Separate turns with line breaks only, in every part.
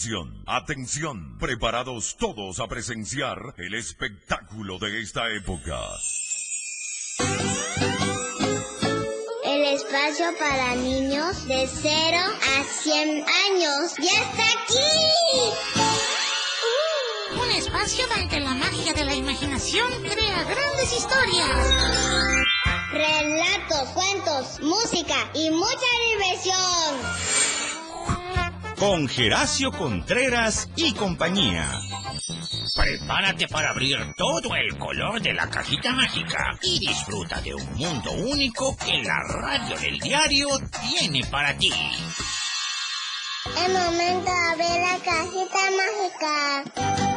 Atención, atención, preparados todos a presenciar el espectáculo de esta época.
El espacio para niños de 0 a 100 años ya está aquí.
Un espacio donde la magia de la imaginación crea grandes historias.
Relatos, cuentos, música y mucha diversión.
Con Geracio Contreras y compañía.
Prepárate para abrir todo el color de la cajita mágica y disfruta de un mundo único que la radio del diario tiene para ti.
Es momento de abrir la cajita mágica.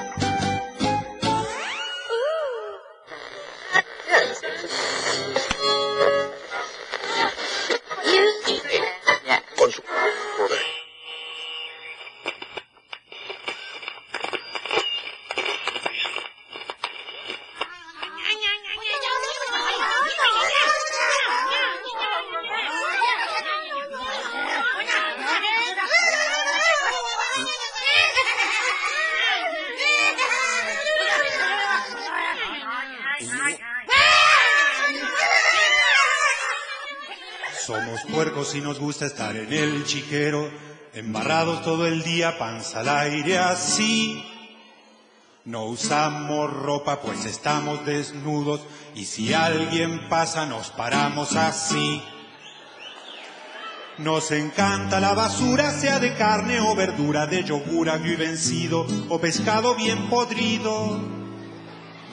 Puercos y nos gusta estar en el chiquero, embarrados todo el día, panza al aire así. No usamos ropa pues estamos desnudos y si alguien pasa nos paramos así. Nos encanta la basura, sea de carne o verdura, de yogur agrio y vencido o pescado bien podrido.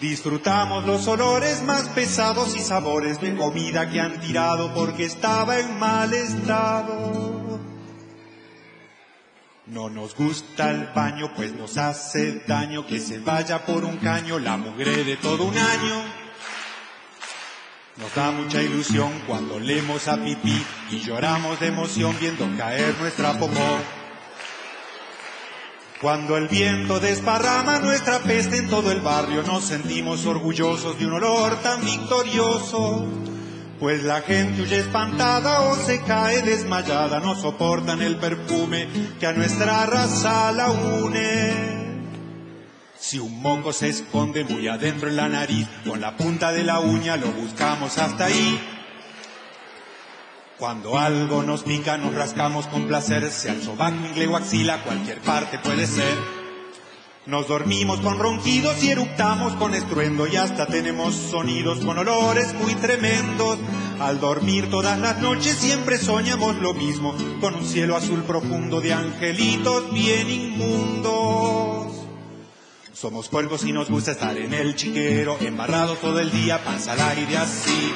Disfrutamos los olores más pesados y sabores de comida que han tirado porque estaba en mal estado. No nos gusta el baño, pues nos hace daño que se vaya por un caño la mugre de todo un año. Nos da mucha ilusión cuando leemos a pipí y lloramos de emoción viendo caer nuestra popó. Cuando el viento desparrama nuestra peste en todo el barrio, nos sentimos orgullosos de un olor tan victorioso. Pues la gente huye espantada o se cae desmayada, no soportan el perfume que a nuestra raza la une. Si un mongo se esconde muy adentro en la nariz, con la punta de la uña lo buscamos hasta ahí. Cuando algo nos pica, nos rascamos con placer, sea el sobaco, ingle o axila, cualquier parte puede ser. Nos dormimos con ronquidos y eructamos con estruendo y hasta tenemos sonidos con olores muy tremendos. Al dormir todas las noches siempre soñamos lo mismo, con un cielo azul profundo de angelitos bien inmundos. Somos puercos y nos gusta estar en el chiquero, embarrados todo el día, panza al aire así.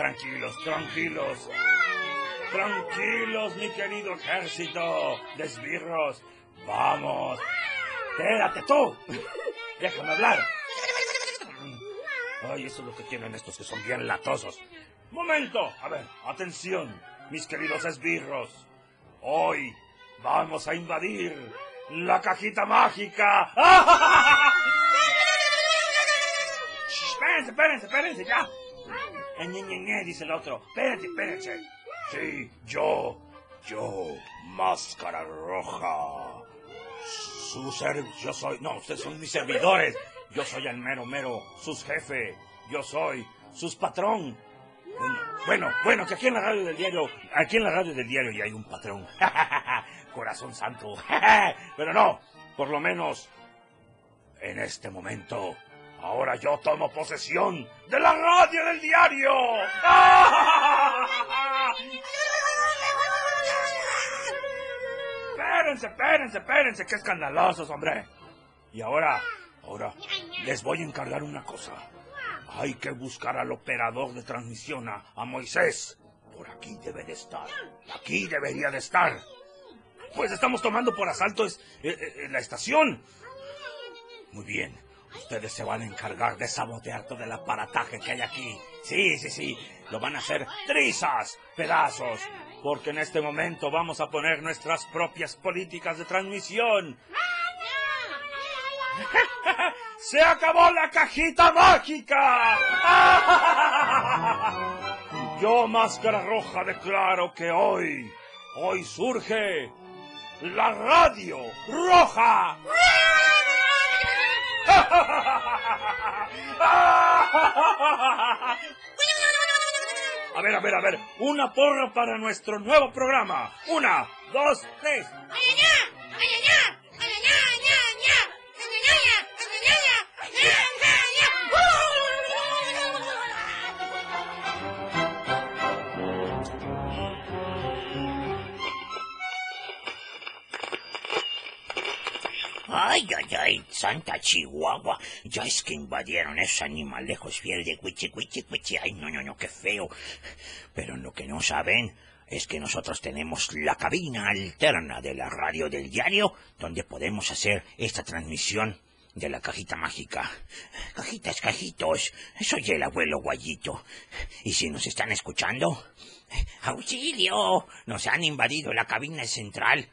Tranquilos, tranquilos. Tranquilos, mi querido ejército de esbirros. Vamos. Espérate tú. Déjame hablar. Ay, eso es lo que tienen estos que son bien latosos. Momento. A ver, atención, mis queridos esbirros. Hoy vamos a invadir la cajita mágica. Shh, Espérense, espérense, espérense, ya. Ñe, ñe, ñe, dice el otro. Espérate, espérense. Sí, yo, yo, máscara roja. Su ser, yo soy, no, ustedes son mis servidores. Yo soy el mero, mero, sus jefe. Yo soy sus patrón. Bueno, bueno, bueno, que aquí en la radio del diario, aquí en la radio del diario ya hay un patrón. Corazón santo. Pero no, por lo menos en este momento, ahora yo tomo posesión de la radio del diario. Espérense, espérense, espérense, qué escandalosos, hombre. Y ahora, ahora, les voy a encargar una cosa. Hay que buscar al operador de transmisión, a, a Moisés. Por aquí debe de estar. Aquí debería de estar. Pues estamos tomando por asalto es- eh, eh, la estación. Muy bien. Ustedes se van a encargar de sabotear todo el aparataje que hay aquí. Sí, sí, sí. Lo van a hacer trizas, pedazos. Porque en este momento vamos a poner nuestras propias políticas de transmisión. ¡Se acabó la cajita mágica! Yo, Máscara Roja, declaro que hoy, hoy surge la radio roja. A ver, a ver, a ver. Una porra para nuestro nuevo programa. Una, dos, tres.
Ay, ay, ay, Santa Chihuahua. Ya es que invadieron esos animalejos fieles de cuichi, cuichi, cuichi. Ay, no, no, no, qué feo. Pero lo que no saben es que nosotros tenemos la cabina alterna de la radio del diario donde podemos hacer esta transmisión de la cajita mágica. Cajitas, cajitos. Soy el abuelo Guayito. Y si nos están escuchando, ¡Auxilio! Nos han invadido la cabina central.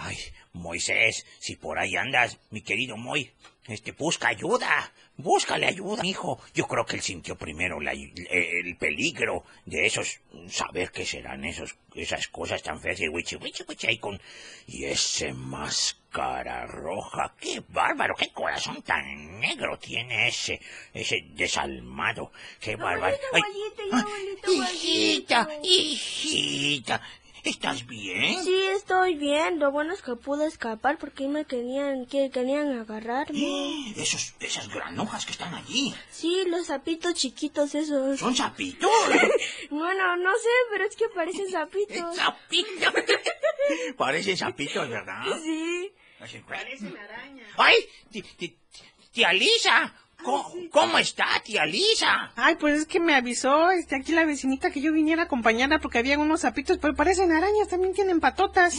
Ay, Moisés, si por ahí andas, mi querido Moy, este, busca ayuda. Búscale ayuda, hijo. Yo creo que él sintió primero la- el peligro de esos, saber qué serán esos, esas cosas tan feas y wichi, wichi, wichi, ahí con, y ese máscara roja. Qué bárbaro, qué corazón tan negro tiene ese, ese desalmado. Qué bárbaro. Ay, ah, hijita, hijita, ¿estás bien?
Sí, estoy bien. Lo bueno es que pude escapar porque me querían, que querían agarrarme.
Esos, esas granujas que están allí,
Sí, los sapitos chiquitos esos.
¿son sapitos?
Bueno, no sé, pero es que parecen sapitos.
Sapitos. Parecen sapitos, ¿verdad?
Sí.
Parecen arañas. ¡Ay! Tía Lisa, ¿cómo, cómo está, tía Lisa?
Ay, pues es que me avisó este, aquí la vecinita que yo viniera a acompañarla porque había unos sapitos, pero parecen arañas, también tienen patotas.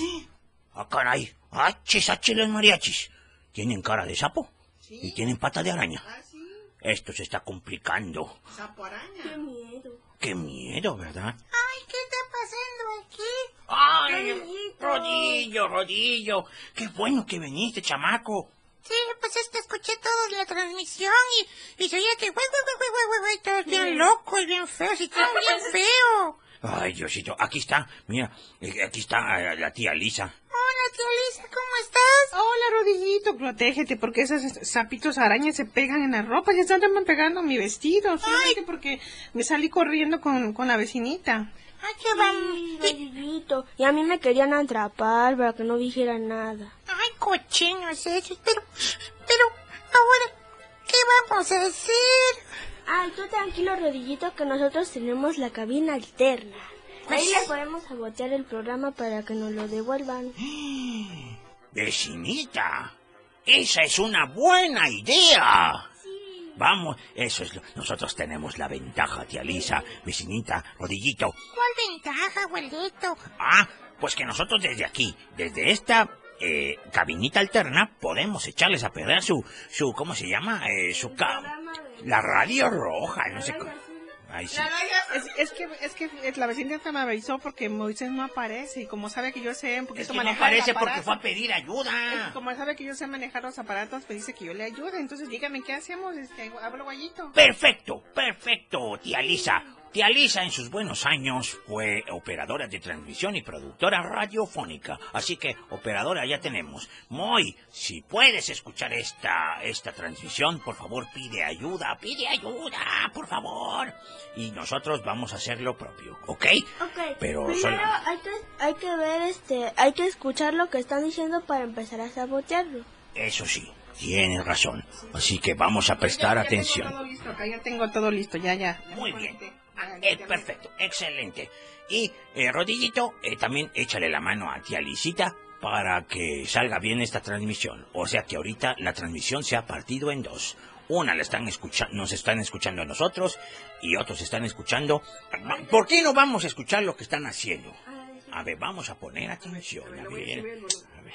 Ah, caray. Achis, achis los mariachis. ¿Tienen cara de sapo? Y tienen pata de araña. Esto se está complicando.
Qué miedo.
Qué miedo, ¿verdad?
Ay, ¿qué está pasando aquí?
¡Ay! Rodillo, rodillo. Qué bueno que viniste, chamaco.
Sí, pues es que escuché toda la transmisión y, y se oía que güey, güey, güey, güey, güey, güey, todos bien locos y bien feos y todo bien feo.
Ay, Diosito, aquí está, mira, eh, aquí está eh, la tía Lisa.
Hola, tía Lisa, ¿cómo estás?
Hola, rodillito, protégete porque esos sapitos arañas se pegan en la ropa. Ya están pegando mi vestido, solamente porque me salí corriendo con, con la vecinita.
Ay, qué vamos.
Sí, rodillito. Y a mí me querían atrapar para que no dijera nada.
Ay, cochinos esos, pero, pero, ahora, ¿qué vamos a hacer?
Ay, tú tranquilo, rodillito, que nosotros tenemos la cabina alterna. Ahí le podemos sabotear el programa para que nos lo devuelvan.
Vecinita, esa es una buena idea. Vamos, eso es lo... Nosotros tenemos la ventaja, tía Lisa, vecinita, rodillito.
¿Cuál ventaja, abuelito?
Ah, pues que nosotros desde aquí, desde esta eh, cabinita alterna, podemos echarles a perder su, su, ¿cómo se llama? Eh, su ca... La radio roja, no sé cómo. Ay, sí.
Es, es que es que la vecinita me avisó porque Moisés no aparece y como sabe que yo sé un poquito
Es que no
manejar el
parece porque fue a pedir ayuda.
como sabe que yo sé manejar los aparatos, pues dice que yo le ayude. Entonces dígame qué hacemos, este, hablo guayito.
Perfecto, perfecto, tía Lisa. Tía Lisa en sus buenos años fue operadora de transmisión y productora radiofónica. Así que, operadora, ya tenemos. Moy, si puedes escuchar esta, esta transmisión, por favor pide ayuda, pide ayuda, por favor. Y nosotros vamos a hacer lo propio, ¿ok?
Ok,
Pero
primero
solo-
hay que, hay que ver, este, hay que escuchar lo que están diciendo para empezar a sabotearlo.
Eso sí, tienes razón. Así que vamos a prestar
Ya- ya tengo
atención.
todo listo, acá ya tengo todo listo, ya, ya.
Muy bien. Eh, perfecto, excelente. Y, eh, Rodillito, eh, también échale la mano a tía Lisita para que salga bien esta transmisión. O sea que ahorita la transmisión se ha partido en dos. Una la están escuchando, nos están escuchando a nosotros y otros están escuchando. ¿Por qué no vamos a escuchar lo que están haciendo? A ver, vamos a poner atención. A ver. A ver.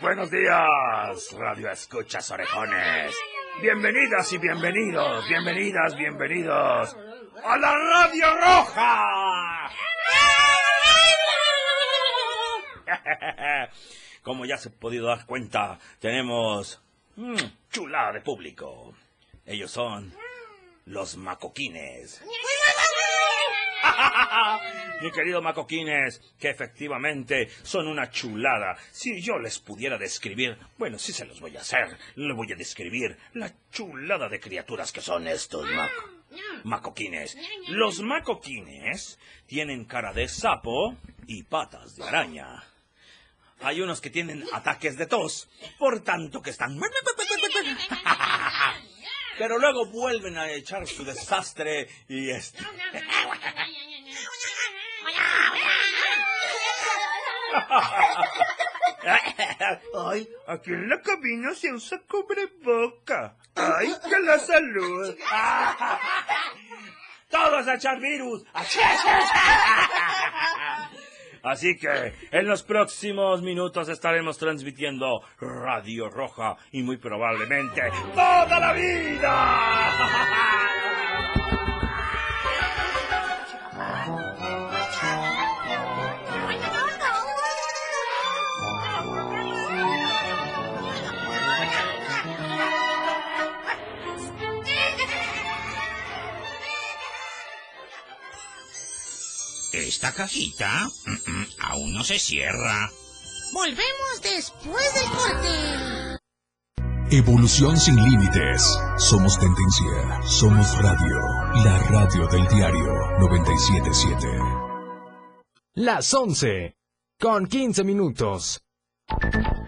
Buenos días, Radio Escuchas Orejones. Bienvenidas y bienvenidos, bienvenidas, bienvenidos a la Radio Roja. Como ya se ha podido dar cuenta, tenemos mm, chulada de público. Ellos son los macoquines. Mi querido Macoquines, que efectivamente son una chulada. Si yo les pudiera describir, bueno, sí se los voy a hacer. Le voy a describir la chulada de criaturas que son estos maco macoquines. Los macoquines tienen cara de sapo y patas de araña. Hay unos que tienen ataques de tos, por tanto que están... Pero luego vuelven a echar su desastre y este... Ay, aquí en la cabina se usa cubreboca. Ay, que la salud. Todos a echar virus. Así que en los próximos minutos estaremos transmitiendo Radio Roja y muy probablemente toda la vida.
Esta cajita mm, mm, aún no se cierra.
Volvemos después del corte.
Evolución sin límites. Somos tendencia. Somos radio. La radio del diario 977.
Las 11. Con 15 minutos.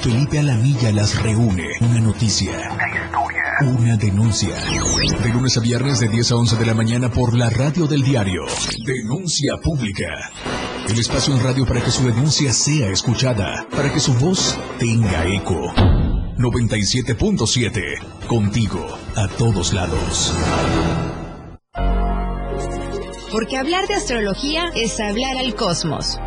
Felipe Alamilla las reúne. Una noticia. Una historia. Una denuncia. De lunes a viernes de 10 a 11 de la mañana por la radio del diario. Denuncia pública. El espacio en radio para que su denuncia sea escuchada. Para que su voz tenga eco. 97.7. Contigo. A todos lados.
Porque hablar de astrología es hablar al cosmos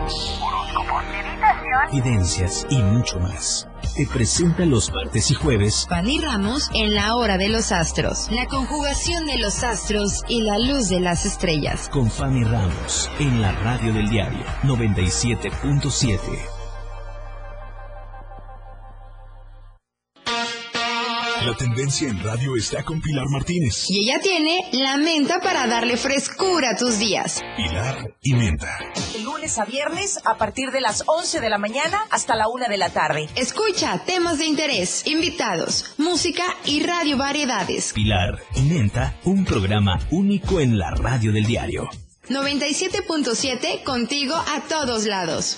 evidencias y mucho más. Te presenta los martes y jueves
Fanny Ramos en la hora de los astros, la conjugación de los astros y la luz de las estrellas.
Con Fanny Ramos en la radio del diario 97.7.
La tendencia en radio está con Pilar Martínez.
Y ella tiene la menta para darle frescura a tus días.
Pilar y menta.
lunes a viernes a partir de las 11 de la mañana hasta la 1 de la tarde.
Escucha temas de interés, invitados, música y radio variedades.
Pilar y menta, un programa único en la radio del diario.
97.7 contigo a todos lados.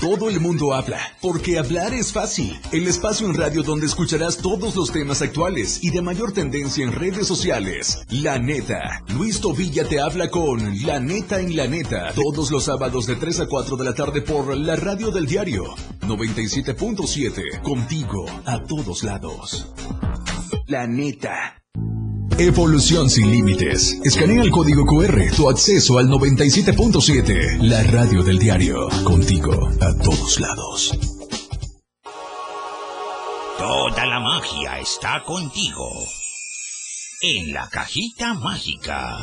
Todo el mundo habla, porque hablar es fácil. El espacio en radio donde escucharás todos los temas actuales y de mayor tendencia en redes sociales. La neta. Luis Tobilla te habla con La neta en la neta. Todos los sábados de 3 a 4 de la tarde por la radio del diario 97.7. Contigo a todos lados. La neta. Evolución sin límites. Escanea el código QR, tu acceso al 97.7. La radio del diario. Contigo a todos lados.
Toda la magia está contigo. En la cajita mágica.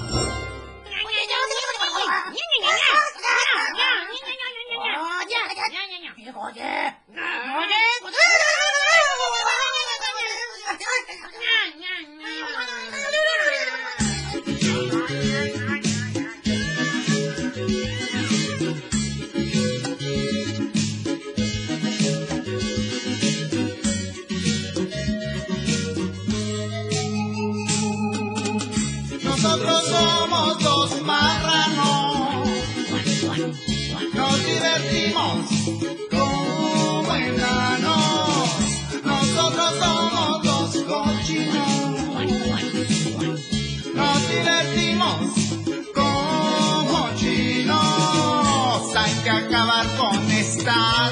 Con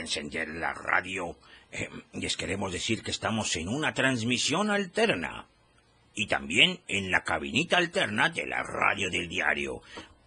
de encender la radio, eh, les queremos decir que estamos en una transmisión alterna. Y también en la cabinita alterna de la radio del diario,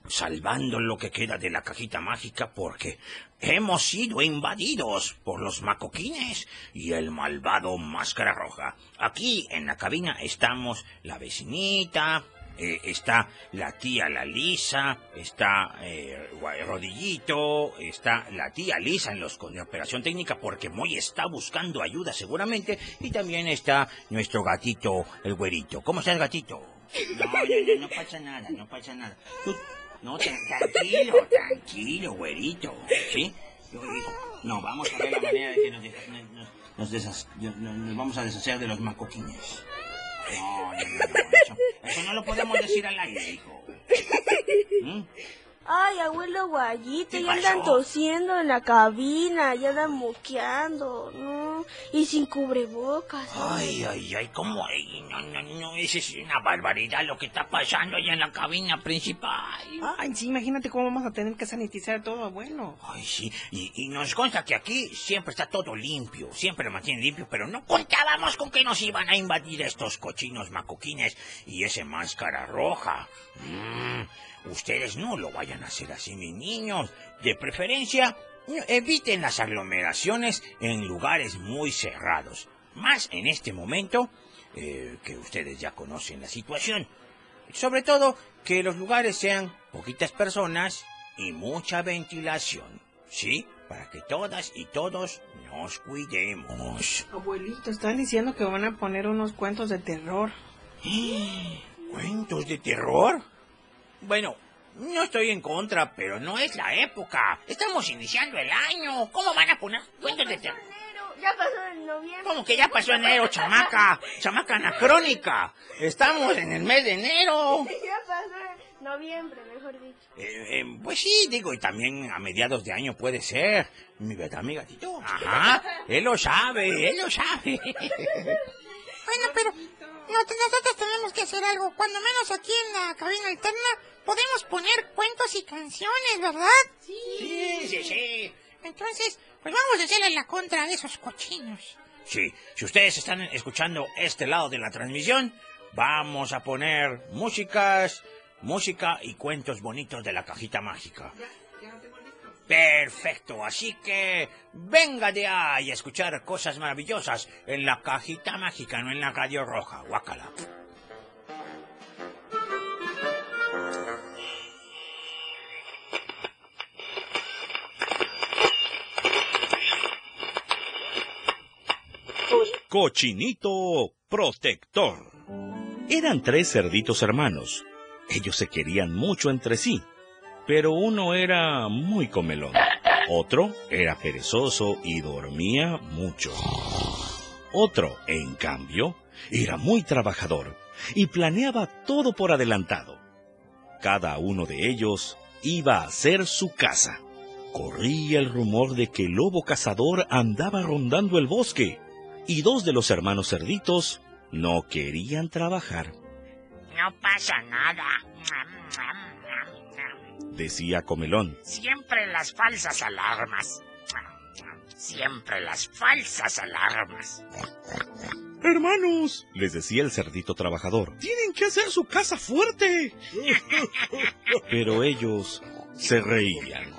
salvando lo que queda de la cajita mágica porque hemos sido invadidos por los macoquines y el malvado máscara roja. Aquí en la cabina estamos la vecinita, eh, está la tía la Lisa, está eh, Rodillito, está la tía Lisa en los con operación técnica porque Moy está buscando ayuda seguramente y también está nuestro gatito el güerito. ¿Cómo está el gatito? No, no, no, no pasa nada, no pasa nada. Tú- no, tra- tranquilo, tranquilo, güerito, ¿sí? No, vamos a ver la manera de que nos, nos- nos vamos a deshacer de los macoquines. No, no, no, eso no lo podemos decir al aire, hijo. ¿Mm?
Ay, abuelo Guayito,
¿Qué
ya andan tosiendo en la cabina, ya andan moqueando, ¿no? Y sin cubrebocas.
Ay, ay, ay, ¿cómo? Ay, no, no, no, eso es una barbaridad lo que está pasando allá en la cabina principal.
Ay, sí, imagínate cómo vamos a tener que sanitizar todo, abuelo.
Ay, sí, y, y nos consta que aquí siempre está todo limpio, siempre lo mantienen limpio, pero no contábamos con que nos iban a invadir estos cochinos macoquines y ese máscara roja. Mm, ustedes no lo vayan a hacer así, mis niños. De preferencia, eviten las aglomeraciones en lugares muy cerrados. Más en este momento, eh, que ustedes ya conocen la situación. Sobre todo, que los lugares sean poquitas personas y mucha ventilación. ¿Sí? Para que todas y todos nos cuidemos.
Abuelito, están diciendo que van a poner unos cuentos de terror.
¿Cuentos de terror? Bueno, no estoy en contra, pero no es la época. Estamos iniciando el año. ¿Cómo van a poner cuentos de terror?
Ya pasó en noviembre.
¿Cómo que ya pasó enero, chamaca? Chamaca anacrónica. Estamos en el mes de enero.
Ya pasó en noviembre, mejor dicho.
Eh, eh, pues sí, digo, y también a mediados de año puede ser. Mi verdad, mi gatito. Ajá, él lo sabe, él lo sabe.
Bueno, pero nosotros tenemos que hacer algo. Cuando menos aquí en la cabina alterna podemos poner cuentos y canciones, ¿verdad?
Sí, sí, sí.
Entonces, pues vamos a hacerle la contra a esos cochinos.
Sí, si ustedes están escuchando este lado de la transmisión, vamos a poner músicas, música y cuentos bonitos de la cajita mágica. Perfecto, así que venga de ahí a escuchar cosas maravillosas en la cajita mágica, no en la radio roja, guácala.
Cochinito protector. Eran tres cerditos hermanos. Ellos se querían mucho entre sí, pero uno era muy comelón. Otro era perezoso y dormía mucho. Otro, en cambio, era muy trabajador y planeaba todo por adelantado. Cada uno de ellos iba a hacer su casa. Corría el rumor de que el lobo cazador andaba rondando el bosque y dos de los hermanos cerditos no querían trabajar.
No pasa nada.
Decía Comelón.
Siempre las falsas alarmas. Siempre las falsas alarmas.
Hermanos,
les decía el cerdito trabajador,
tienen que hacer su casa fuerte.
Pero ellos se reían.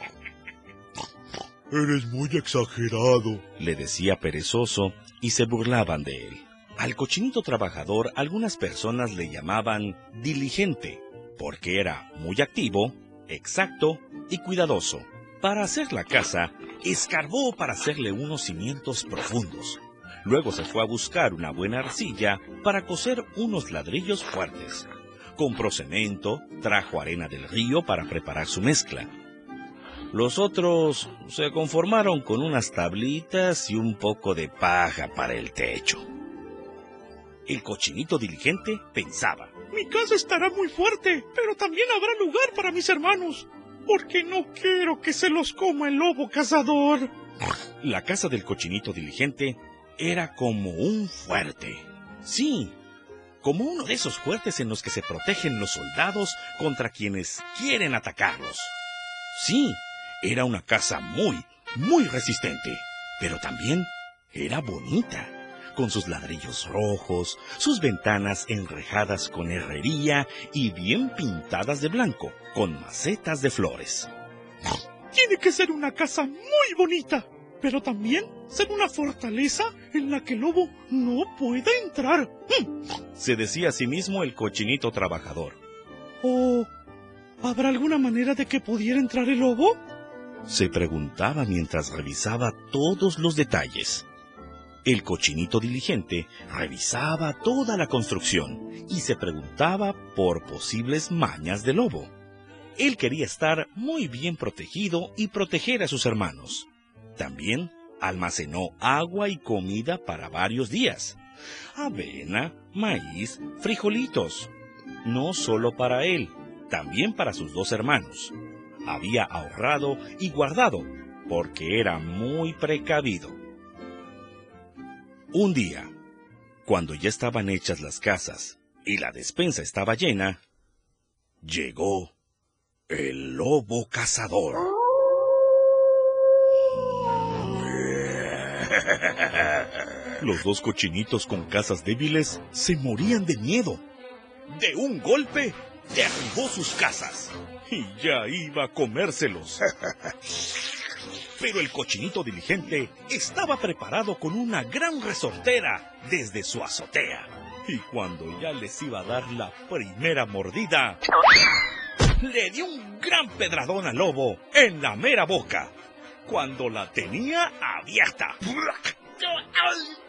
Eres muy exagerado,
le decía perezoso y se burlaban de él. Al cochinito trabajador algunas personas le llamaban diligente, porque era muy activo, exacto y cuidadoso. Para hacer la casa, escarbó para hacerle unos cimientos profundos. Luego se fue a buscar una buena arcilla para coser unos ladrillos fuertes. Compró cemento, trajo arena del río para preparar su mezcla. Los otros se conformaron con unas tablitas y un poco de paja para el techo. El cochinito diligente pensaba.
Mi casa estará muy fuerte, pero también habrá lugar para mis hermanos, porque no quiero que se los coma el lobo cazador.
La casa del cochinito diligente era como un fuerte. Sí, como uno de esos fuertes en los que se protegen los soldados contra quienes quieren atacarlos. Sí, era una casa muy, muy resistente, pero también era bonita, con sus ladrillos rojos, sus ventanas enrejadas con herrería y bien pintadas de blanco, con macetas de flores.
Tiene que ser una casa muy bonita, pero también ser una fortaleza en la que el lobo no pueda entrar.
Se decía a sí mismo el cochinito trabajador.
¿O habrá alguna manera de que pudiera entrar el lobo?
Se preguntaba mientras revisaba todos los detalles. El cochinito diligente revisaba toda la construcción y se preguntaba por posibles mañas del lobo. Él quería estar muy bien protegido y proteger a sus hermanos. También almacenó agua y comida para varios días. Avena, maíz, frijolitos. No solo para él, también para sus dos hermanos. Había ahorrado y guardado porque era muy precavido. Un día, cuando ya estaban hechas las casas y la despensa estaba llena, llegó el lobo cazador. Los dos cochinitos con casas débiles se morían de miedo. De un golpe, derribó sus casas y ya iba a comérselos. Pero el cochinito diligente estaba preparado con una gran resortera desde su azotea. Y cuando ya les iba a dar la primera mordida, le dio un gran pedradón al lobo en la mera boca, cuando la tenía abierta.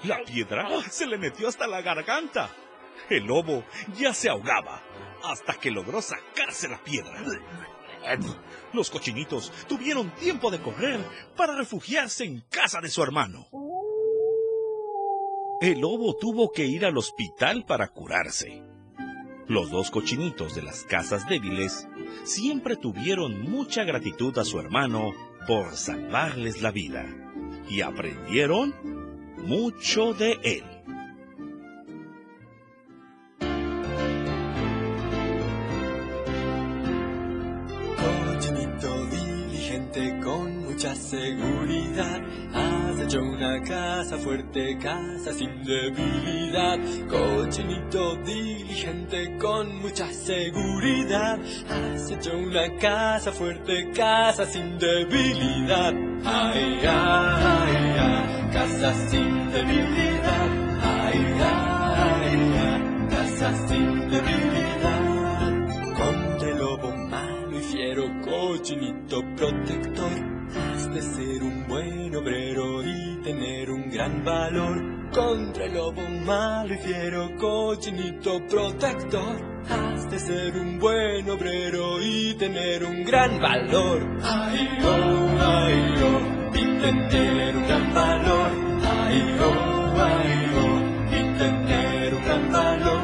La piedra se le metió hasta la garganta. El lobo ya se ahogaba hasta que logró sacarse la piedra. Los cochinitos tuvieron tiempo de correr para refugiarse en casa de su hermano. El lobo tuvo que ir al hospital para curarse. Los dos cochinitos de las casas débiles siempre tuvieron mucha gratitud a su hermano por salvarles la vida y aprendieron mucho de él.
Con mucha seguridad. Has hecho una casa fuerte, casa sin debilidad. Cochinito diligente con mucha seguridad. Has hecho una casa fuerte, casa sin debilidad. Ay, ay, ay, casa sin debilidad. Ay, ay, ay, casa sin debilidad Cochinito protector Has de ser un buen obrero y tener un gran valor contra el lobo malo y fiero, cochinito protector. Has de ser un buen obrero y tener un gran valor. Ay, oh, ay, oh, y un gran valor. Ay, oh, ay, oh, y un gran valor.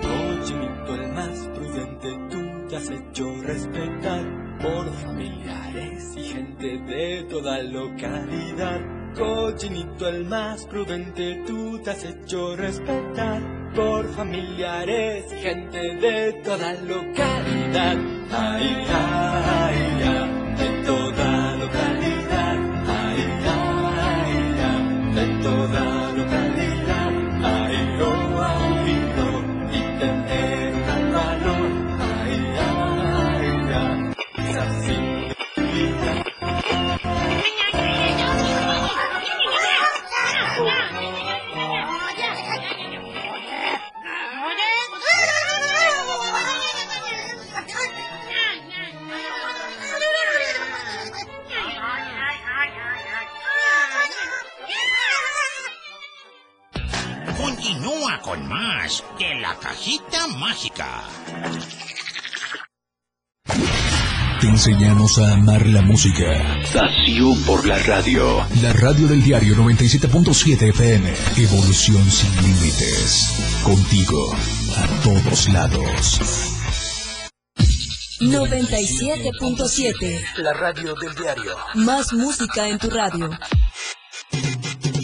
Cochinito el más prudente, tú te has hecho respetar por familiares y gente de toda localidad. Cochinito el más prudente, tú te has hecho respetar por familiares y gente de toda localidad. Ay, ay, ay, de toda localidad. Ay, ay, ay, de toda
con más de la cajita mágica.
Te enseñamos a amar la música.
Pasión por la radio.
La radio del diario 97.7 FM. Evolución sin límites. Contigo, a todos lados.
97.7.
La radio del diario.
Más música en tu radio.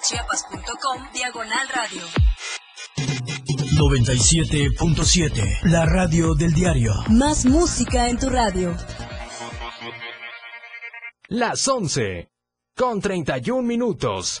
www.diariodechiapas.com Diagonal Radio.
97.7. La radio del diario.
Más música en tu radio.
Las 11. Con 31 minutos.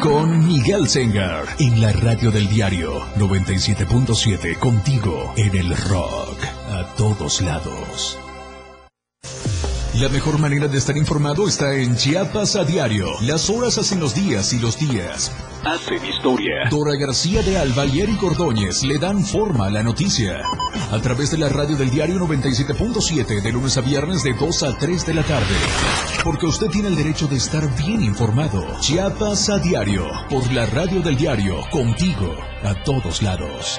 con Miguel Sengar en la radio del diario 97.7 contigo en el rock a todos lados. La mejor manera de estar informado está en Chiapas a diario. Las horas hacen los días y los días
Hacen historia.
Dora García de Alba y Eric Ordóñez le dan forma a la noticia. A través de la radio del diario 97.7 de lunes a viernes de 2 a 3 de la tarde. Porque usted tiene el derecho de estar bien informado. Chiapas a diario. Por la radio del diario. Contigo. A todos lados.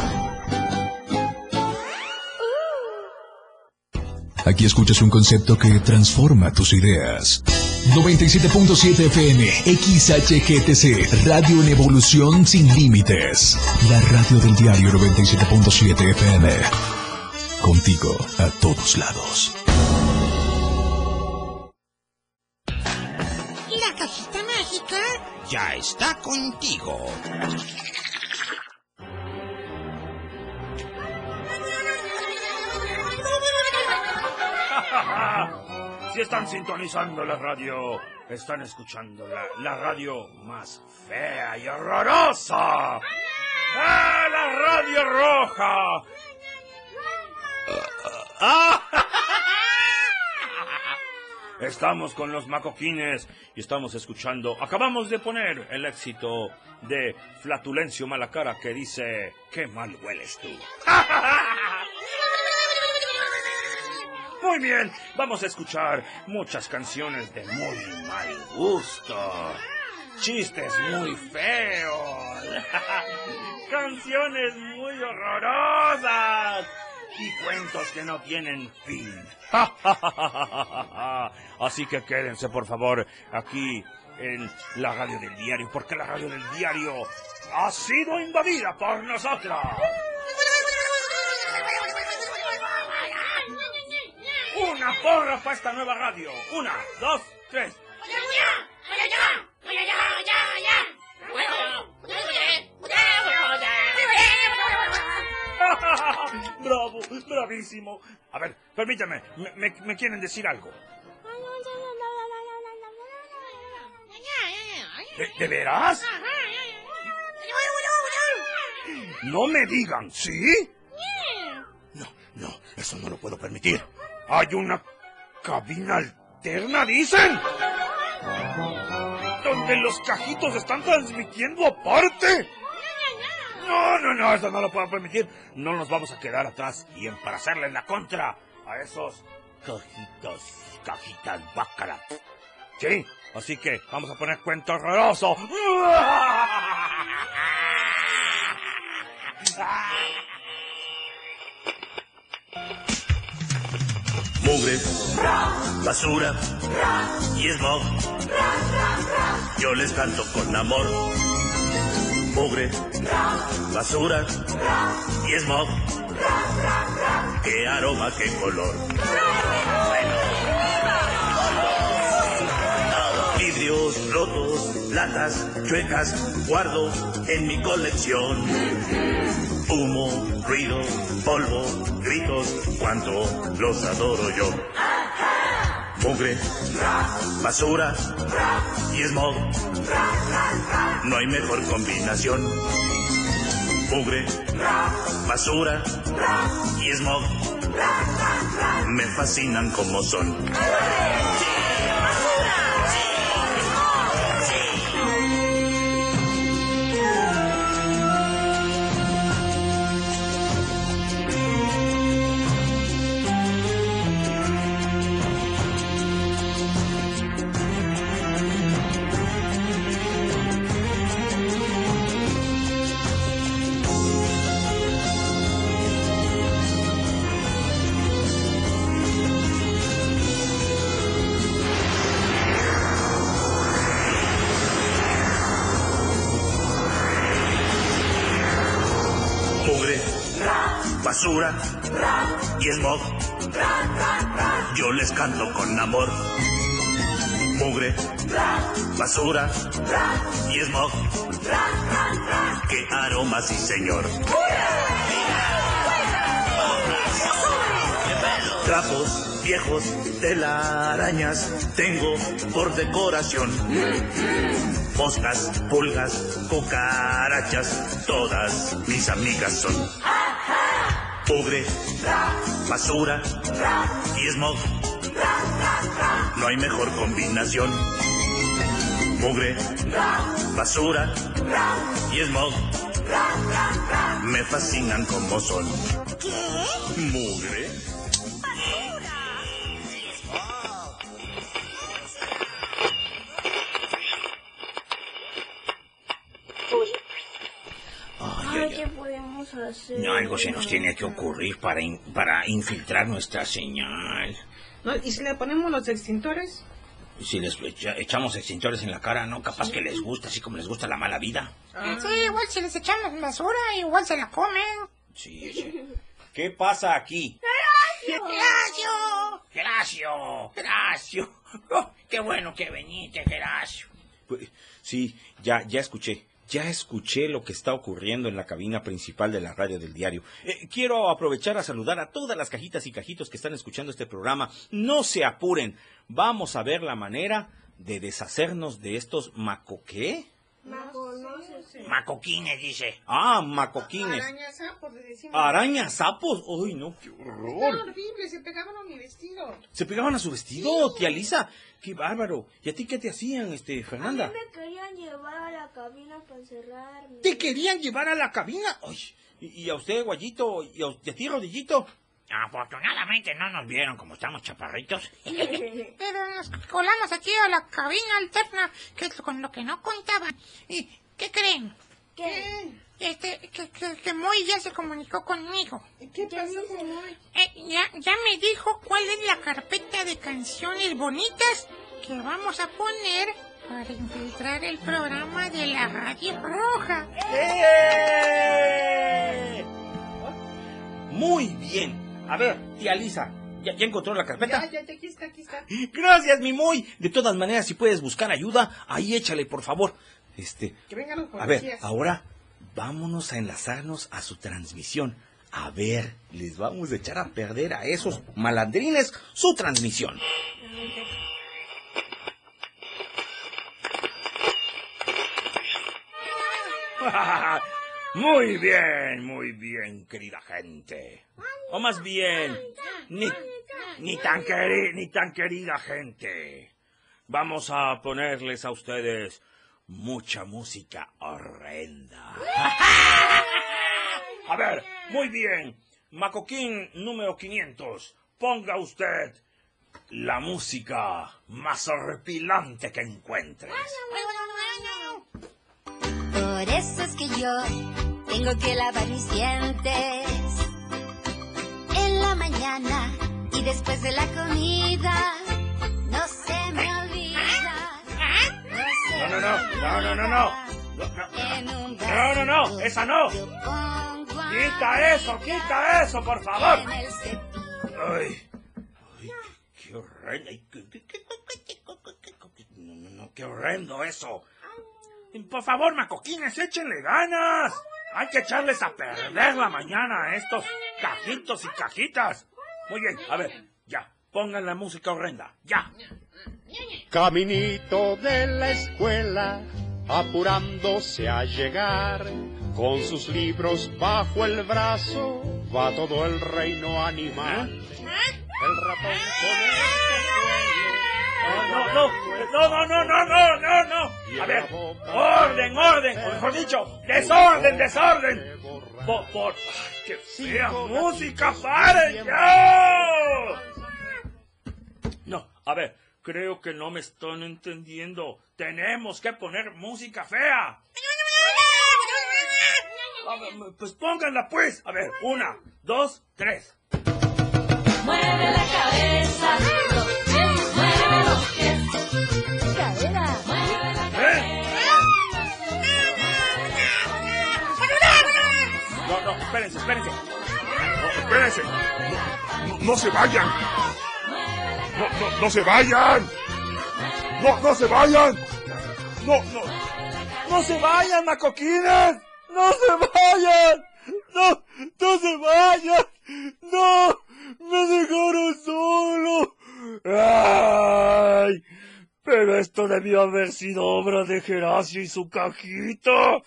Aquí escuchas un concepto que transforma tus ideas. 97.7 FM, XHGTC, Radio en Evolución Sin Límites. La radio del diario 97.7 FM. Contigo a todos lados.
La cajita mágica.
Ya está contigo.
Si están sintonizando la radio, están escuchando la, la radio más fea y horrorosa. ¡Ah, la radio roja! ¡Ah! Estamos con los macoquines y estamos escuchando. Acabamos de poner el éxito de Flatulencio Malacara que dice: ¡Qué mal hueles tú! Muy bien, vamos a escuchar muchas canciones de muy mal gusto. Chistes muy feos. canciones muy horrorosas. Y cuentos que no tienen fin. Así que quédense, por favor, aquí en la radio del diario, porque la radio del diario ha sido invadida por nosotros. Una porra para esta nueva radio. Una, dos, tres. Bravo, bravísimo. A ver, permítame, me, me- quieren decir algo. ¿De, de veras? No me digan, ¿sí? No, no, eso no lo puedo permitir. Hay una cabina alterna, dicen. Donde los cajitos están transmitiendo aparte. No, no, no, eso no lo puedo permitir. No nos vamos a quedar atrás y en para hacerle la contra a esos cajitos, cajitas bácaras. Sí, así que vamos a poner cuento horroroso.
mugre, basura y smog. Yo les canto con amor. Mugre, basura y smog. Qué aroma, qué color. Vidrios rotos, latas chuecas, guardo en mi colección. Humo, ruido, polvo, gritos, cuánto los adoro yo. Mugre, basura y smog. No hay mejor combinación. Mugre, basura y smog. Me fascinan como son. Y smog. Yo les canto con amor. Mugre, basura y smog. Qué aroma, sí señor. Trapos viejos, telarañas, tengo por decoración. Moscas, pulgas, cucarachas, todas mis amigas son. Mugre, basura y smog. No hay mejor combinación. Mugre, basura y smog me fascinan como son.
¿Qué?
Mugre.
Algo se nos tiene que ocurrir para, in- para infiltrar nuestra señal.
¿No? ¿Y si le ponemos los extintores?
Si les echa- echamos extintores en la cara, ¿no? Capaz que les gusta, así como les gusta la mala vida.
Sí, igual si les echamos basura, igual se la comen.
Sí, sí. ¿Qué pasa aquí?
¡Geracio!
Geracio, Geracio. Oh, qué bueno que veniste, Geracio.
Pues, Sí, ya, ya escuché. Ya escuché lo que está ocurriendo en la cabina principal de la radio del diario. Eh, quiero aprovechar a saludar a todas las cajitas y cajitos que están escuchando este programa. No se apuren. Vamos a ver la manera de deshacernos de estos macoqué.
Macoquines, dice.
Ah, macoquines.
Arañazapos, le decimos.
Arañazapos. Uy, no, qué
Están
horror.
horribles, se pegaban a mi vestido.
Se pegaban a su vestido, tía Lisa. Qué bárbaro. ¿Y a ti qué te hacían, este,
A mí
Fernanda?
me querían llevar a la cabina para encerrarme.
¿Te querían llevar a la cabina? Ay, y, y a usted, Guayito, y a, y a ti, Rodillito.
Afortunadamente no nos vieron como estamos chaparritos.
Pero nos colamos aquí a la cabina alterna, que es con lo que no contaban. ¿Y qué creen?
¿Qué?
Este, que, que, que Moy ya se comunicó conmigo.
¿Qué pasó con Moy?
Eh, ya, ya me dijo cuál es la carpeta de canciones bonitas que vamos a poner para infiltrar el programa de la Radio Roja.
¡Eh! Muy bien. A ver, tía Lisa, ¿ya, ya encontró la carpeta?
Ya, ya, ya, aquí está, aquí está.
Gracias, mi muy. De todas maneras, si puedes buscar ayuda, ahí échale, por favor. Este,
Que vengan los
a ver,
policías.
ahora vámonos a enlazarnos a su transmisión. A ver, les vamos a echar a perder a esos malandrines su transmisión.
Muy bien, muy bien, querida gente. O más bien, ni, ni, tan queri- ni tan querida gente. Vamos a ponerles a ustedes mucha música horrenda. A ver, muy bien. Macoquín número 500. Ponga usted la música más horripilante que encuentres.
Eso es que yo tengo que lavar mis dientes en la mañana y después de la comida. No se me olvida.
No, no, no, no, no, no, no. No, no, no, esa no. Quita eso, quita eso, por favor. Ay, ay, qué horrendo. qué- qué- qué- qué horrendo eso. Por favor, macoquines, échenle ganas. Hay que echarles a perder la mañana a estos cajitos y cajitas. Muy bien, a ver, ya, pongan la música horrenda, ya.
Caminito de la escuela, apurándose a llegar, con sus libros bajo el brazo, va todo el reino animal. El ratón con el
No, no, no, no, no, no, no, no, no. A ver, orden, orden, o mejor dicho, desorden, desorden. Por, por, ay, qué fea música, paren ya. No, a ver, creo que no me están entendiendo. Tenemos que poner música fea. Ver, Pues pónganla pues. A ver, una, dos, tres.
Mueve la cabeza,
No, no, espérense, espérense. No, espérense.
No, no se vayan. No, no, no se vayan. No, no se vayan. No, no.
¡No se vayan, macoquines! ¡No se vayan! ¡No, no se vayan! ¡No! ¡Me dejaron solo! ¡Ay! Pero esto debió haber sido obra de Geracio y su cajita.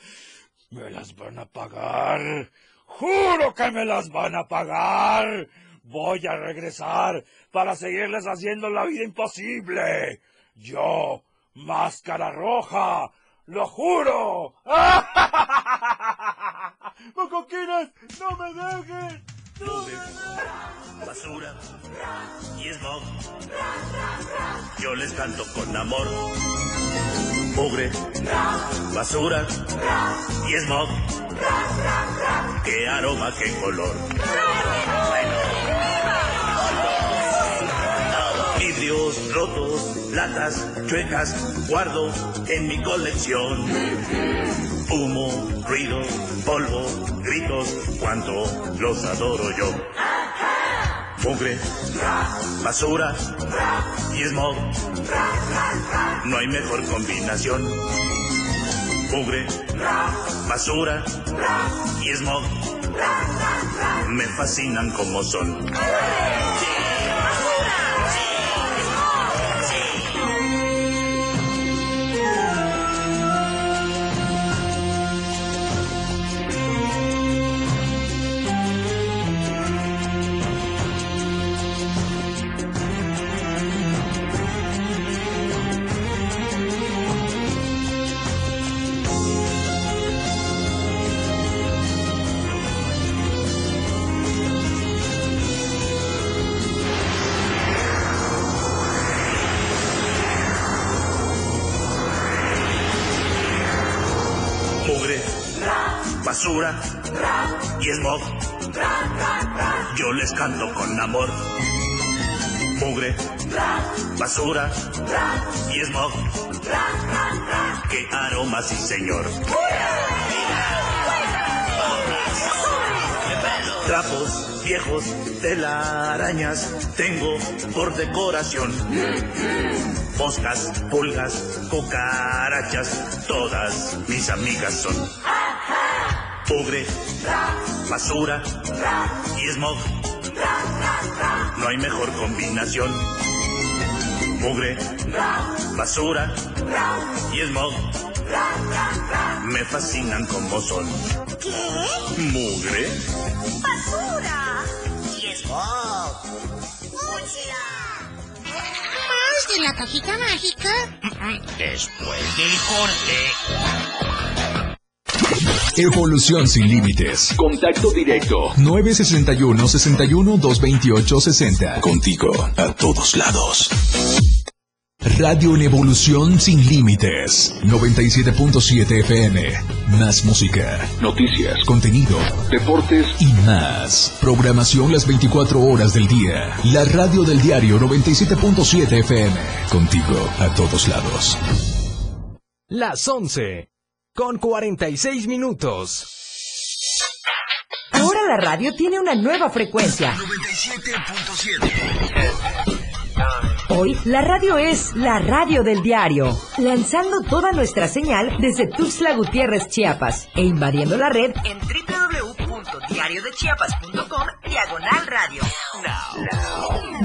Me las van a pagar. Juro que me las van a pagar. Voy a regresar para seguirles haciendo la vida imposible. Yo máscara roja. ¡Lo juro! ¡Mocoquines! ¡No me dejen! ¡No me dejen!
basura y smog. Yo les canto con amor. Mugre, basura y smog. Qué aroma, qué color. Rotos, latas chuecas, guardo en mi colección. Humo, ruido, polvo, gritos, cuánto los adoro yo. Mugre, basura y smog. No hay mejor combinación. Mugre, basura y smog. Me fascinan como son. Les canto con amor. Mugre, basura y smog. Qué aroma, sí señor. Trapos viejos, telarañas, tengo por decoración. Moscas, pulgas, cucarachas, todas mis amigas son. Mugre, basura y smog. No hay mejor combinación. Mugre, basura y smog. Me fascinan como son.
¿Qué?
Mugre,
¡Basura!
¡Y smog! ¿Más de la cajita mágica?
Después del corte.
Evolución sin límites. Contacto directo. 961 61 228 60. Contigo a todos lados. Radio en evolución sin límites. 97.7 FM. Más música. Noticias. Contenido. Deportes y más. Programación las 24 horas del día. La radio del diario 97.7 FM. Contigo a todos lados.
Las 11. Con 46 minutos.
Ahora la radio tiene una nueva frecuencia. Hoy la radio es la radio del diario, lanzando toda nuestra señal desde Tuxtla Gutiérrez, Chiapas, e invadiendo la red en www.diariodechiapas.com diagonal radio.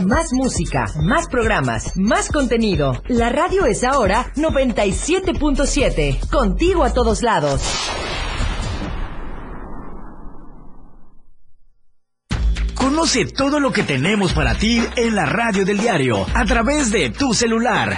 Más música, más programas, más contenido. La radio es ahora 97.7, contigo a todos lados.
Conoce todo lo que tenemos para ti en la radio del diario a través de tu celular.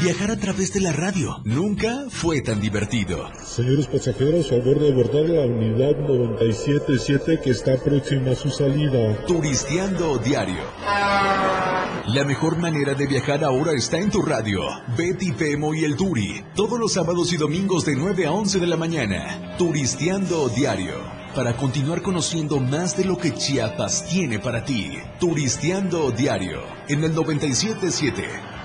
Viajar a través de la radio nunca fue tan divertido.
Señores pasajeros, favor de abordar la unidad 977 que está próxima a su salida.
Turisteando diario. La mejor manera de viajar ahora está en tu radio. Betty Pemo y el Turi. Todos los sábados y domingos de 9 a 11 de la mañana. Turisteando diario. Para continuar conociendo más de lo que Chiapas tiene para ti. Turisteando diario. En el 977.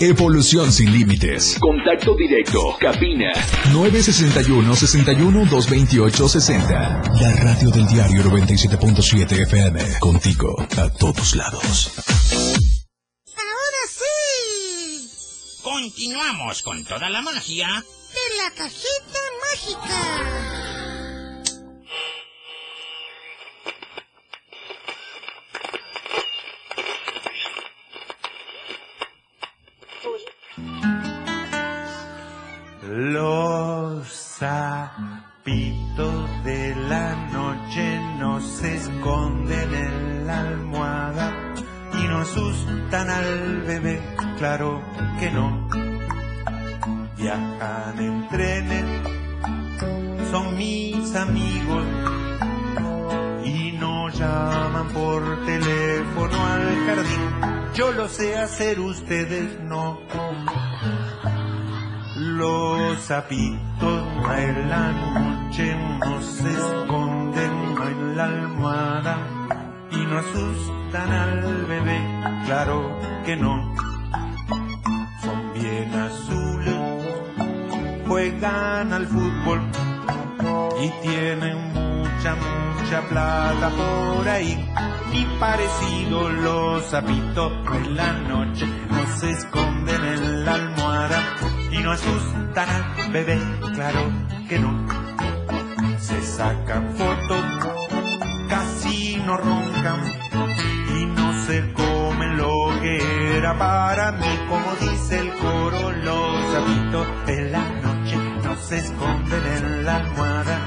Evolución sin límites. Contacto directo. Cabina. 961-61-228-60. La radio del diario 97.7 FM. Contigo a todos lados.
Ahora sí.
Continuamos con toda la magia.
De la cajita mágica.
Sapitos de la noche no se esconden en la almohada y no asustan al bebé, claro que no. Viajan en trenes, son mis amigos y no llaman por teléfono al jardín. Yo lo sé hacer, ustedes no. Los sapitos en la noche no se esconden en la almohada y no asustan al bebé, claro que no. Son bien azules, juegan al fútbol y tienen mucha, mucha plata por ahí. Y parecido los sapitos en la noche no se esconden en la almohada y no asustan al bebé, claro que no. Se sacan fotos, casi no roncan. Y no se comen lo que era para mí, como dice el coro, los sapitos en la noche no se esconden en la almohada.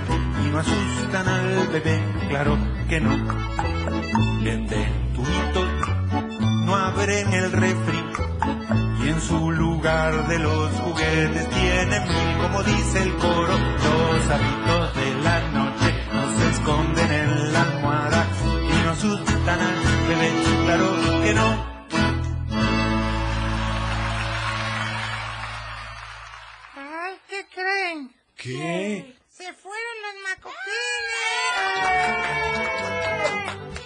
Y no asustan al bebé, claro que no. Venden tubitos, no abren el refri y en su lugar de los juguetes tienen mil, como dice el coro, los hábitos de la noche no se esconden en la almohada y no asustan al bebé, claro que no.
Ay, ¿qué creen?
¿Qué?
Se fueron los macoquines.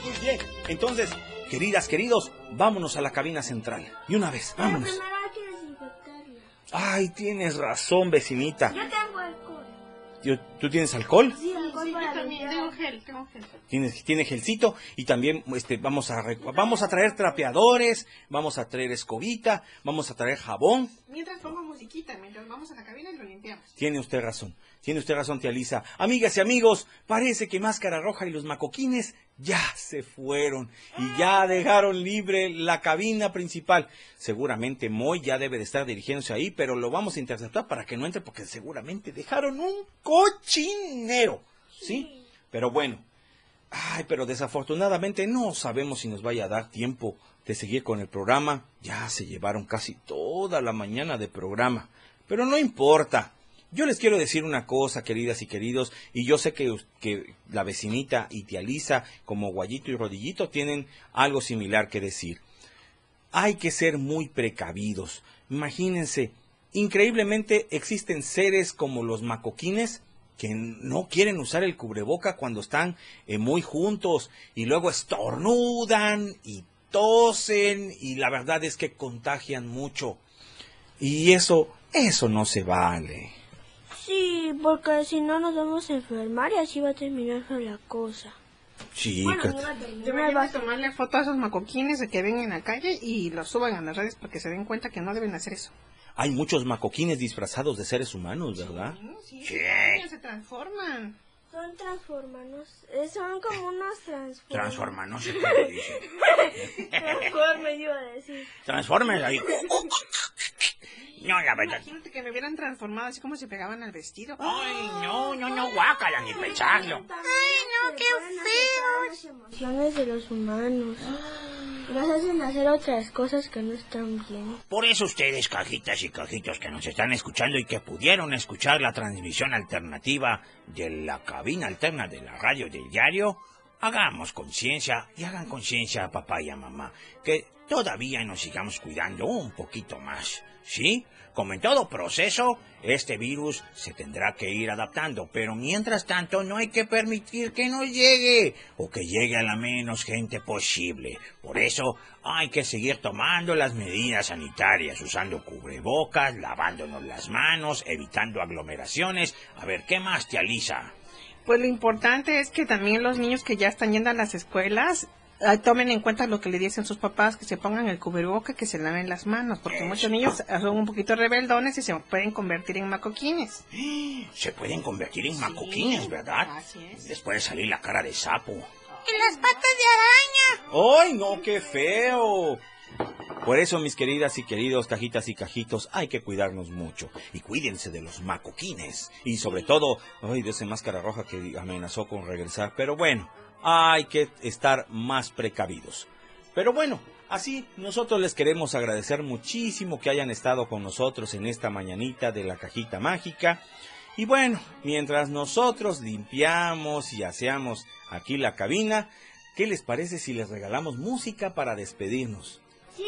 Muy bien. Entonces, queridas, queridos, vámonos a la cabina central. Y una vez, vámonos. Ay, tienes razón, vecinita.
Yo tengo alcohol.
¿Tú tienes alcohol?
Sí, alcohol para
también
limpiar.
tengo gel, tengo gel.
Tienes, tiene gelcito y también este, vamos, a, vamos a traer trapeadores, vamos a traer escobita, vamos a traer jabón.
Mientras pongo musiquita, mientras vamos a la cabina y lo limpiamos.
Tiene usted razón, tiene usted razón, tía Lisa. Amigas y amigos, parece que Máscara Roja y los macoquines ya se fueron y ya dejaron libre la cabina principal. Seguramente Moy ya debe de estar dirigiéndose ahí, pero lo vamos a interceptar para que no entre porque seguramente dejaron un cochinero. ¿Sí? Pero bueno. Ay, pero desafortunadamente no sabemos si nos vaya a dar tiempo de seguir con el programa. Ya se llevaron casi toda la mañana de programa. Pero no importa. Yo les quiero decir una cosa, queridas y queridos, y yo sé que, que la vecinita y tía Lisa, como Guayito y Rodillito, tienen algo similar que decir. Hay que ser muy precavidos. Imagínense, increíblemente existen seres como los macoquines que no quieren usar el cubreboca cuando están eh, muy juntos y luego estornudan y tosen y la verdad es que contagian mucho. Y eso, eso no se vale.
Sí, porque si no nos vamos a enfermar y así va a terminar la cosa.
Sí,
Bueno,
que-
no va a
tomarle foto a esos macoquines de que ven en la calle y los suban a las redes para que se den cuenta que no deben hacer eso.
Hay muchos macoquines disfrazados de seres humanos, ¿verdad?
Sí,
Sí.
se transforman.
Son transformanos, eh, son como unos transformers.
Transforma, no sé cómo dice.
Transformers iba a decir.
Transformes ahí. No, la verdad.
Imagínate que me hubieran transformado así como se pegaban al vestido.
Ay, no, no, no, guácala, ni pensarlo.
Ay, no, qué feo.
Las emociones de los humanos. Los hacen hacer otras cosas que no están bien.
Por eso ustedes, cajitas y cajitos que nos están escuchando y que pudieron escuchar la transmisión alternativa de la cabina alterna de la radio del diario, hagamos conciencia y hagan conciencia a papá y a mamá que todavía nos sigamos cuidando un poquito más, ¿sí? Como en todo proceso, este virus se tendrá que ir adaptando, pero mientras tanto no hay que permitir que nos llegue o que llegue a la menos gente posible. Por eso hay que seguir tomando las medidas sanitarias, usando cubrebocas, lavándonos las manos, evitando aglomeraciones. A ver, ¿qué más te alisa?
Pues lo importante es que también los niños que ya están yendo a las escuelas tomen en cuenta lo que le dicen sus papás, que se pongan el cubreboca, que se laven las manos, porque muchos niños son un poquito rebeldones y se pueden convertir en macoquines.
Se pueden convertir en macoquines, ¿verdad? Después de salir la cara de sapo.
En las patas de araña.
¡Ay, no, qué feo! Por eso, mis queridas y queridos cajitas y cajitos, hay que cuidarnos mucho. Y cuídense de los macoquines. Y sobre todo, ay, de ese máscara roja que amenazó con regresar. Pero bueno, hay que estar más precavidos. Pero bueno, así nosotros les queremos agradecer muchísimo que hayan estado con nosotros en esta mañanita de la cajita mágica. Y bueno, mientras nosotros limpiamos y aseamos aquí la cabina, ¿qué les parece si les regalamos música para despedirnos?
Sí,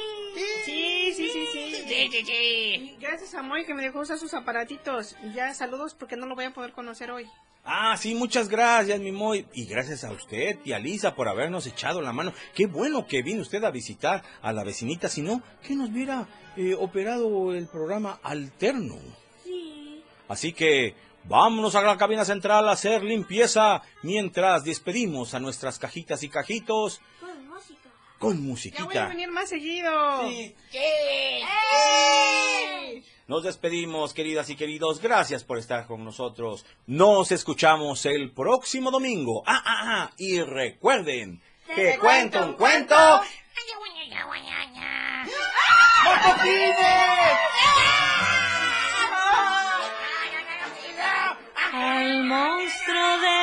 sí, sí, sí. sí. Gracias a Moy que me dejó usar sus aparatitos. Y ya saludos porque no lo voy a poder conocer hoy.
Ah, sí, muchas gracias, mi Moy. Y gracias a usted, tía Lisa, por habernos echado la mano. Qué bueno que vino usted a visitar a la vecinita, si no, que nos hubiera eh, operado el programa alterno.
Sí.
Así que vámonos a la cabina central a hacer limpieza mientras despedimos a nuestras cajitas y cajitos
Con
con
Ya voy a
musiquita.
venir más seguido.
Sí.
¡Eh!
Nos despedimos, queridas y queridos. Gracias por estar con nosotros. Nos escuchamos el próximo domingo. Ah, ah, ah. Y recuerden que cuento un cuento.
Al monstruo de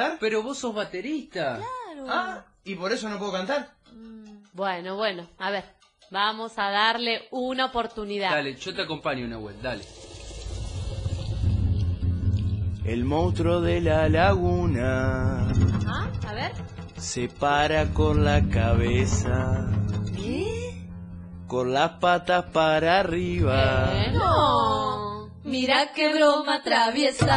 cantar. Pero
vos sos baterista.
Ah, ¿y por eso no puedo cantar?
Bueno, bueno, a ver, vamos a darle una oportunidad.
Dale, yo te acompaño, Nahuel, dale.
El monstruo de la laguna
¿Ah? A ver.
se para con la cabeza,
¿Qué?
con las patas para arriba.
No. Mira qué broma traviesa.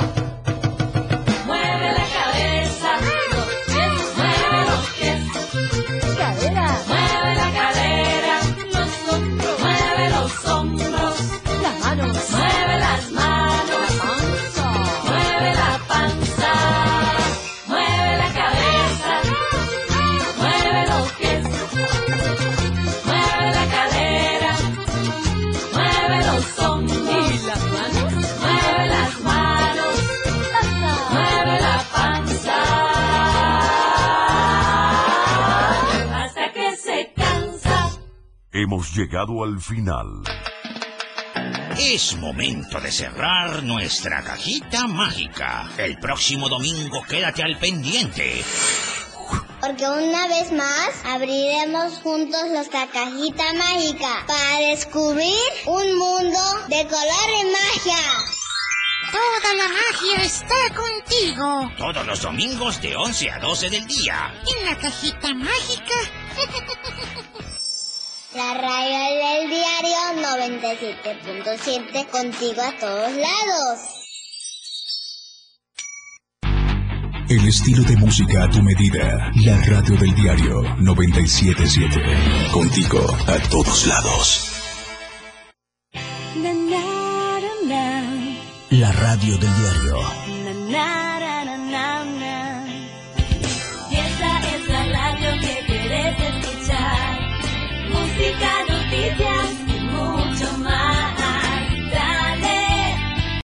Hemos llegado al final.
Es momento de cerrar nuestra cajita mágica. El próximo domingo quédate al pendiente.
Porque una vez más abriremos juntos nuestra cajita mágica para descubrir un mundo de color y magia.
Toda la magia está contigo.
Todos los domingos de 11 a 12 del día.
En la cajita mágica.
La radio del diario 97.7 contigo a todos lados.
El estilo de música a tu medida. La radio del diario 977. Contigo a todos lados.
La radio del diario.
Música